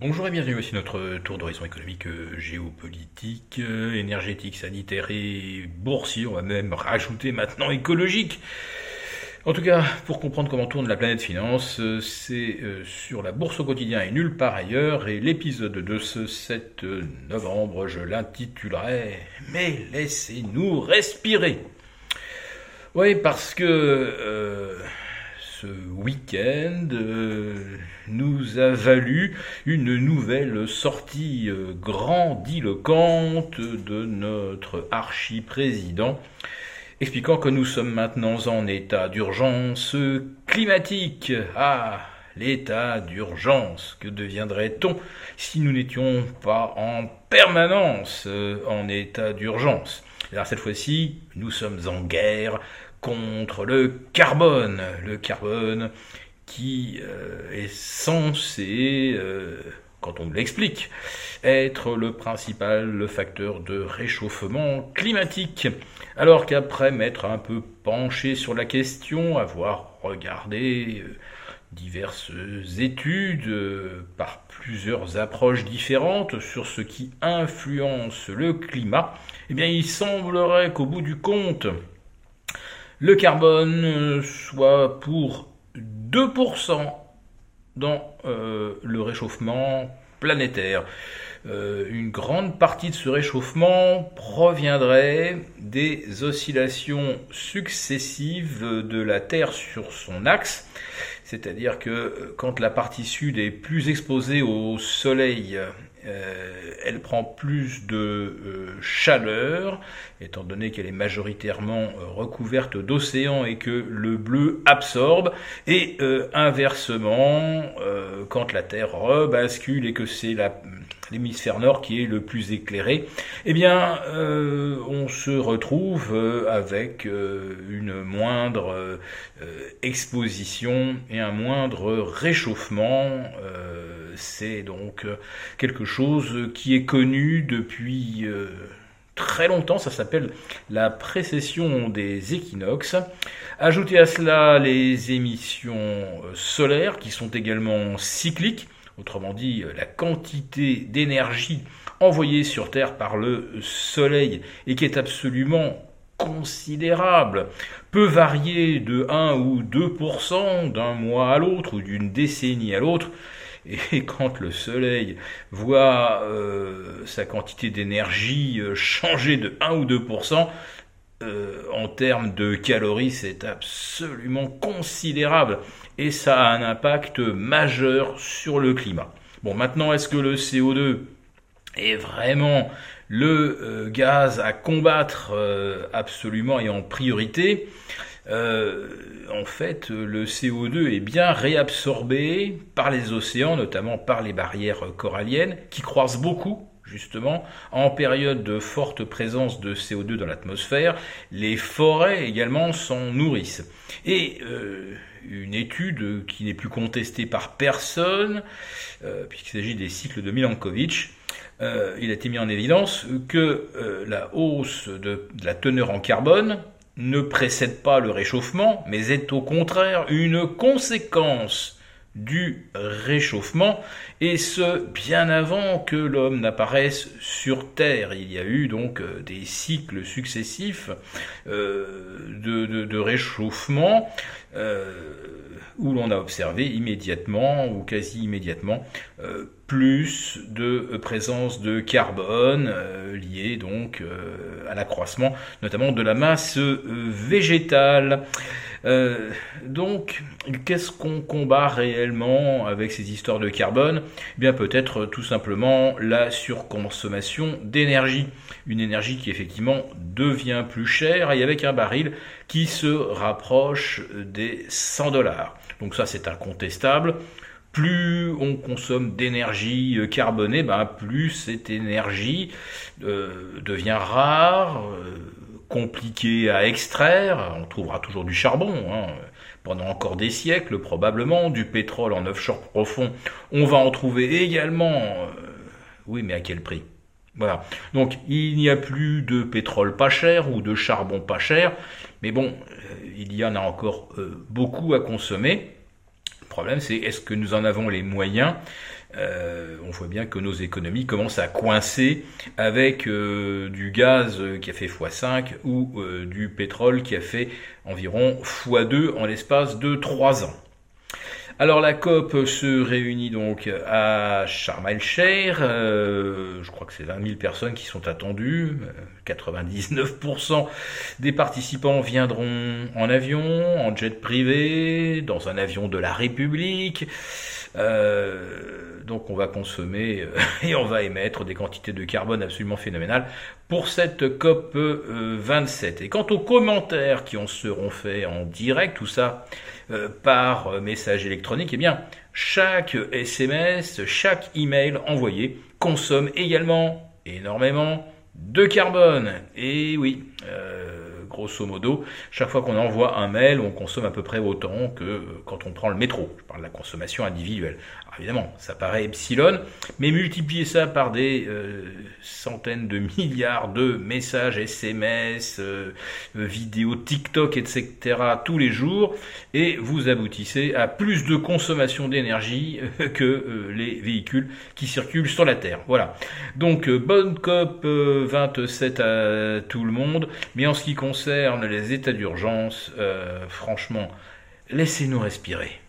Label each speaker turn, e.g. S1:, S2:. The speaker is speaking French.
S1: Bonjour et bienvenue, voici notre tour d'horizon économique, euh, géopolitique, euh, énergétique, sanitaire et boursier, on va même rajouter maintenant écologique. En tout cas, pour comprendre comment tourne la planète finance, euh, c'est sur la bourse au quotidien et nulle part ailleurs, et l'épisode de ce 7 novembre, je l'intitulerai Mais laissez-nous respirer. Oui, parce que ce week-end euh, nous a valu une nouvelle sortie euh, grandiloquente de notre archi-président expliquant que nous sommes maintenant en état d'urgence climatique. Ah, l'état d'urgence, que deviendrait-on si nous n'étions pas en permanence euh, en état d'urgence? Alors cette fois-ci, nous sommes en guerre contre le carbone. Le carbone qui euh, est censé, euh, quand on l'explique, être le principal facteur de réchauffement climatique. Alors qu'après m'être un peu penché sur la question, avoir regardé euh, diverses études par plusieurs approches différentes sur ce qui influence le climat, eh bien il semblerait qu'au bout du compte, le carbone soit pour 2% dans euh, le réchauffement planétaire. Euh, une grande partie de ce réchauffement proviendrait des oscillations successives de la Terre sur son axe, c'est-à-dire que quand la partie sud est plus exposée au Soleil euh, elle prend plus de euh, chaleur, étant donné qu'elle est majoritairement euh, recouverte d'océan et que le bleu absorbe, et inversement, quand la Terre rebascule et que c'est l'hémisphère nord qui est le plus éclairé, eh bien, on se retrouve avec une moindre exposition et un moindre réchauffement. C'est donc quelque chose qui est connu depuis euh, très longtemps, ça s'appelle la précession des équinoxes. Ajoutez à cela les émissions euh, solaires qui sont également cycliques, autrement dit la quantité d'énergie envoyée sur Terre par le Soleil et qui est absolument considérable, peut varier de 1 ou 2% d'un mois à l'autre ou d'une décennie à l'autre. Et quand le Soleil voit euh, sa quantité d'énergie euh, changer de 1 ou 2%, euh, en termes de calories, c'est absolument considérable et ça a un impact majeur sur le climat. Bon, maintenant, est-ce que le CO2 est vraiment le gaz à combattre absolument et en priorité? Euh, en fait, le CO2 est bien réabsorbé par les océans, notamment par les barrières coralliennes, qui croissent beaucoup justement, en période de forte présence de CO2 dans l'atmosphère, les forêts également s'en nourrissent. Et euh, une étude qui n'est plus contestée par personne, euh, puisqu'il s'agit des cycles de Milankovitch, il a été mis en évidence que la hausse de la teneur en carbone ne précède pas le réchauffement, mais est au contraire une conséquence du réchauffement, et ce bien avant que l'homme n'apparaisse sur Terre. Il y a eu donc euh, des cycles successifs euh, de, réchauffement euh, où l'on a observé immédiatement ou quasi immédiatement plus de présence de carbone liée donc à l'accroissement notamment de la masse végétale. Euh, donc, qu'est-ce qu'on combat réellement avec ces histoires de carbone? Eh Bien, peut-être tout simplement la surconsommation d'énergie. Une énergie qui effectivement devient plus chère et avec un baril qui se rapproche des 100 dollars. Donc ça, c'est incontestable plus on consomme d'énergie carbonée, ben plus cette énergie euh, devient rare, euh, compliqué à extraire. On trouvera toujours du charbon hein. pendant encore des siècles probablement, du pétrole en offshore profond. On va en trouver également. Euh, oui, mais à quel prix? Voilà. Donc il n'y a plus de pétrole pas cher ou de charbon pas cher, mais bon, euh, il y en a encore euh, beaucoup à consommer. Le problème, c'est est-ce que nous en avons les moyens on voit bien que nos économies commencent à coincer avec du gaz qui a fait x5 ou du pétrole qui a fait environ x2 en l'espace de 3 ans. Alors la COP se réunit donc à Sharm. Euh, je crois que c'est 20 000 personnes qui sont attendues. 99% euh, des participants viendront en avion, en jet privé, dans un avion de la République. Euh, donc on va consommer et on va émettre des quantités de carbone absolument phénoménales pour cette COP 27. Et quant aux commentaires qui en seront faits en direct, tout ça par message électronique, eh bien, chaque SMS, chaque email envoyé consomme également énormément de carbone. Et oui, euh, grosso modo, chaque fois qu'on envoie un mail, on consomme à peu près autant que euh, quand on prend le métro. Je parle de la consommation individuelle évidemment, ça paraît epsilon, mais multipliez ça par des euh, centaines de milliards de messages SMS, euh, vidéos TikTok, etc. tous les jours, et vous aboutissez à plus de consommation d'énergie que les véhicules qui circulent sur la Terre. Voilà. Donc, bonne COP 27 à tout le monde, mais en ce qui concerne les états d'urgence, franchement, laissez-nous respirer.